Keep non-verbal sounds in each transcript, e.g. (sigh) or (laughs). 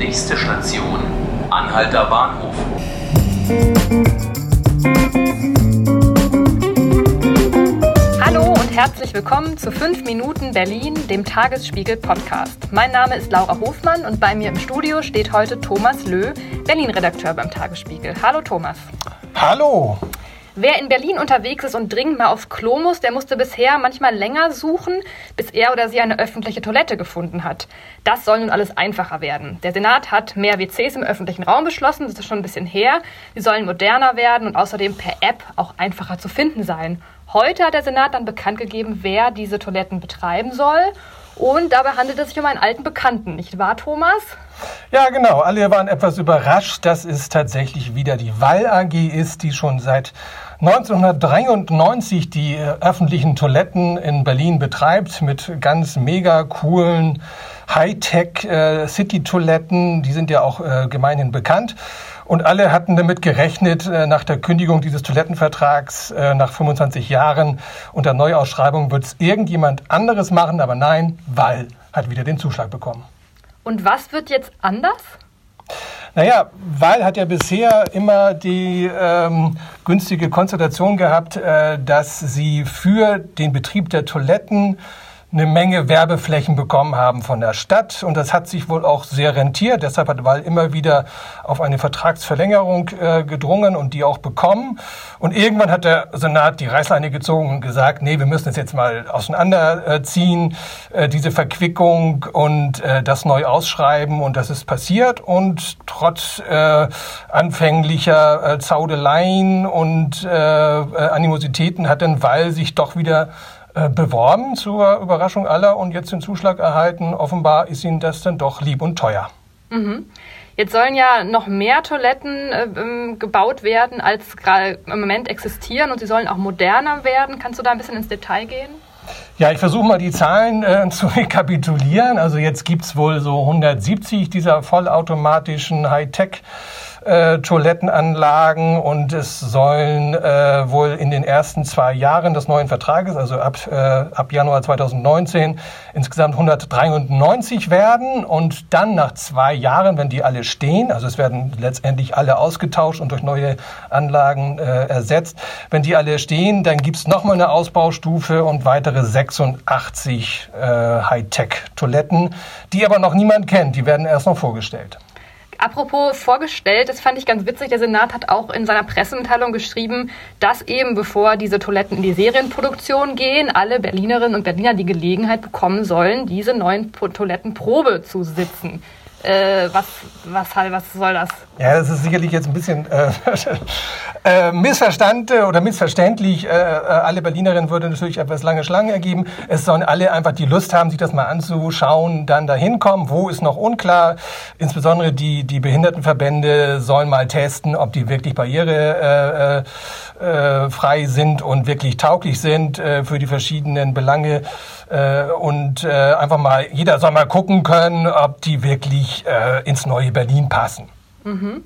Nächste Station, Anhalter Bahnhof. Hallo und herzlich willkommen zu 5 Minuten Berlin, dem Tagesspiegel Podcast. Mein Name ist Laura Hofmann und bei mir im Studio steht heute Thomas Löh, Berlin-Redakteur beim Tagesspiegel. Hallo Thomas. Hallo. Wer in Berlin unterwegs ist und dringend mal aufs Klo muss, der musste bisher manchmal länger suchen, bis er oder sie eine öffentliche Toilette gefunden hat. Das soll nun alles einfacher werden. Der Senat hat mehr WCs im öffentlichen Raum beschlossen, das ist schon ein bisschen her. Sie sollen moderner werden und außerdem per App auch einfacher zu finden sein. Heute hat der Senat dann bekannt gegeben, wer diese Toiletten betreiben soll. Und dabei handelt es sich um einen alten Bekannten, nicht wahr, Thomas? Ja, genau. Alle waren etwas überrascht, dass es tatsächlich wieder die Wall AG ist, die schon seit 1993 die äh, öffentlichen Toiletten in Berlin betreibt mit ganz mega coolen Hightech äh. Die sind ja auch äh, gemeinhin bekannt. Und alle hatten damit gerechnet, äh, nach der Kündigung dieses Toilettenvertrags äh, nach 25 Jahren unter Neuausschreibung wird es irgendjemand anderes machen. Aber nein, Wall hat wieder den Zuschlag bekommen. Und was wird jetzt anders? Naja, Wahl hat ja bisher immer die ähm, günstige Konstellation gehabt, äh, dass sie für den Betrieb der Toiletten eine Menge Werbeflächen bekommen haben von der Stadt. Und das hat sich wohl auch sehr rentiert. Deshalb hat Wall immer wieder auf eine Vertragsverlängerung äh, gedrungen und die auch bekommen. Und irgendwann hat der Senat die Reißleine gezogen und gesagt, nee, wir müssen es jetzt mal auseinanderziehen, äh, diese Verquickung und äh, das neu ausschreiben. Und das ist passiert. Und trotz äh, anfänglicher äh, Zaudeleien und äh, Animositäten hat dann Wall sich doch wieder beworben zur Überraschung aller und jetzt den Zuschlag erhalten. Offenbar ist ihnen das dann doch lieb und teuer. Mhm. Jetzt sollen ja noch mehr Toiletten äh, ähm, gebaut werden, als gerade im Moment existieren und sie sollen auch moderner werden. Kannst du da ein bisschen ins Detail gehen? Ja, ich versuche mal die Zahlen äh, (laughs) zu rekapitulieren. Also jetzt gibt es wohl so 170 dieser vollautomatischen Hightech äh, Toilettenanlagen und es sollen äh, wohl in den ersten zwei Jahren des neuen Vertrages, also ab, äh, ab Januar 2019, insgesamt 193 werden und dann nach zwei Jahren, wenn die alle stehen, also es werden letztendlich alle ausgetauscht und durch neue Anlagen äh, ersetzt, wenn die alle stehen, dann gibt's nochmal eine Ausbaustufe und weitere 86 äh, Hightech-Toiletten, die aber noch niemand kennt, die werden erst noch vorgestellt. Apropos vorgestellt, das fand ich ganz witzig. Der Senat hat auch in seiner Pressemitteilung geschrieben, dass eben bevor diese Toiletten in die Serienproduktion gehen, alle Berlinerinnen und Berliner die Gelegenheit bekommen sollen, diese neuen Toiletten Probe zu sitzen. Äh, was, was, was soll das? Ja, das ist sicherlich jetzt ein bisschen äh, (laughs) äh, Missverstand oder missverständlich. Äh, äh, alle Berlinerinnen würde natürlich etwas lange Schlangen ergeben. Es sollen alle einfach die Lust haben, sich das mal anzuschauen, dann dahin kommen. Wo ist noch unklar? Insbesondere die, die Behindertenverbände sollen mal testen, ob die wirklich barrierefrei äh, sind und wirklich tauglich sind für die verschiedenen Belange. und einfach mal, jeder soll mal gucken können, ob die wirklich ins neue Berlin passen. Mhm.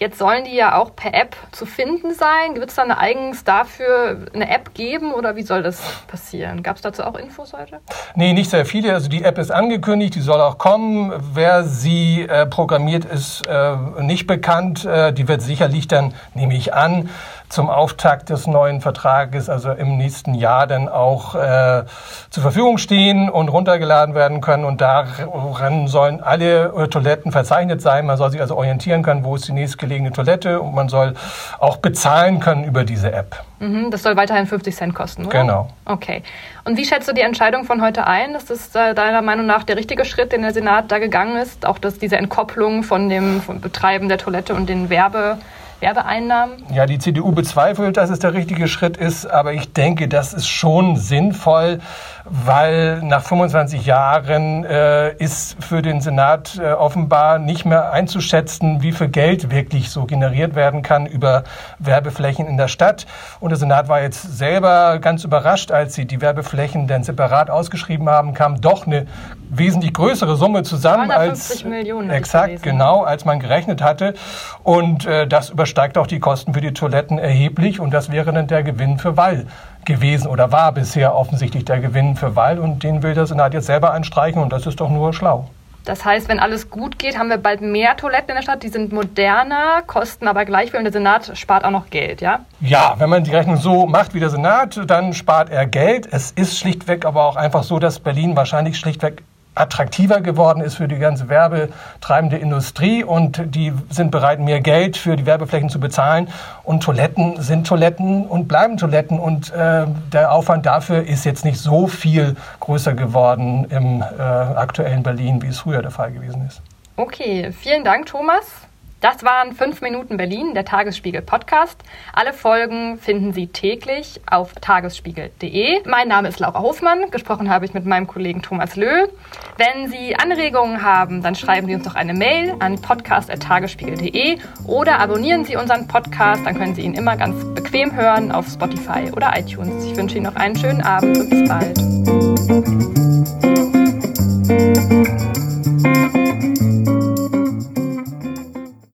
Jetzt sollen die ja auch per App zu finden sein. Wird es dann eigens dafür eine App geben oder wie soll das passieren? Gab es dazu auch Infos heute? Nee, nicht sehr viele. Also die App ist angekündigt, die soll auch kommen. Wer sie äh, programmiert, ist äh, nicht bekannt. Äh, die wird sicherlich dann, nehme ich an, zum Auftakt des neuen Vertrages, also im nächsten Jahr, dann auch äh, zur Verfügung stehen und runtergeladen werden können. Und daran sollen alle äh, Toiletten verzeichnet sein. Man soll sich also orientieren können, wo ist die nächstgelegene Toilette und man soll auch bezahlen können über diese App. Mhm, das soll weiterhin 50 Cent kosten, oder? Genau. Okay. Und wie schätzt du die Entscheidung von heute ein? Ist das äh, deiner Meinung nach der richtige Schritt, den der Senat da gegangen ist? Auch dass diese Entkopplung von dem von Betreiben der Toilette und den Werbe Werbeeinnahmen? Ja, die CDU bezweifelt, dass es der richtige Schritt ist, aber ich denke, das ist schon sinnvoll, weil nach 25 Jahren äh, ist für den Senat äh, offenbar nicht mehr einzuschätzen, wie viel Geld wirklich so generiert werden kann über Werbeflächen in der Stadt. Und der Senat war jetzt selber ganz überrascht, als sie die Werbeflächen dann separat ausgeschrieben haben, kam doch eine wesentlich größere Summe zusammen als Millionen, exakt genau als man gerechnet hatte. Und äh, das übersteigt auch die Kosten für die Toiletten erheblich. Und das wäre dann der Gewinn für Wall gewesen oder war bisher offensichtlich der Gewinn für Wall und den will der Senat jetzt selber einstreichen und das ist doch nur schlau. Das heißt, wenn alles gut geht, haben wir bald mehr Toiletten in der Stadt. Die sind moderner, kosten aber gleich viel und der Senat spart auch noch Geld, ja? Ja, wenn man die Rechnung so macht wie der Senat, dann spart er Geld. Es ist schlichtweg aber auch einfach so, dass Berlin wahrscheinlich schlichtweg attraktiver geworden ist für die ganze werbetreibende Industrie und die sind bereit, mehr Geld für die Werbeflächen zu bezahlen. Und Toiletten sind Toiletten und bleiben Toiletten und äh, der Aufwand dafür ist jetzt nicht so viel größer geworden im äh, aktuellen Berlin, wie es früher der Fall gewesen ist. Okay, vielen Dank, Thomas. Das waren 5 Minuten Berlin, der Tagesspiegel Podcast. Alle Folgen finden Sie täglich auf tagesspiegel.de. Mein Name ist Laura Hofmann. Gesprochen habe ich mit meinem Kollegen Thomas Löh. Wenn Sie Anregungen haben, dann schreiben Sie uns doch eine Mail an podcast.tagesspiegel.de oder abonnieren Sie unseren Podcast. Dann können Sie ihn immer ganz bequem hören auf Spotify oder iTunes. Ich wünsche Ihnen noch einen schönen Abend und bis bald.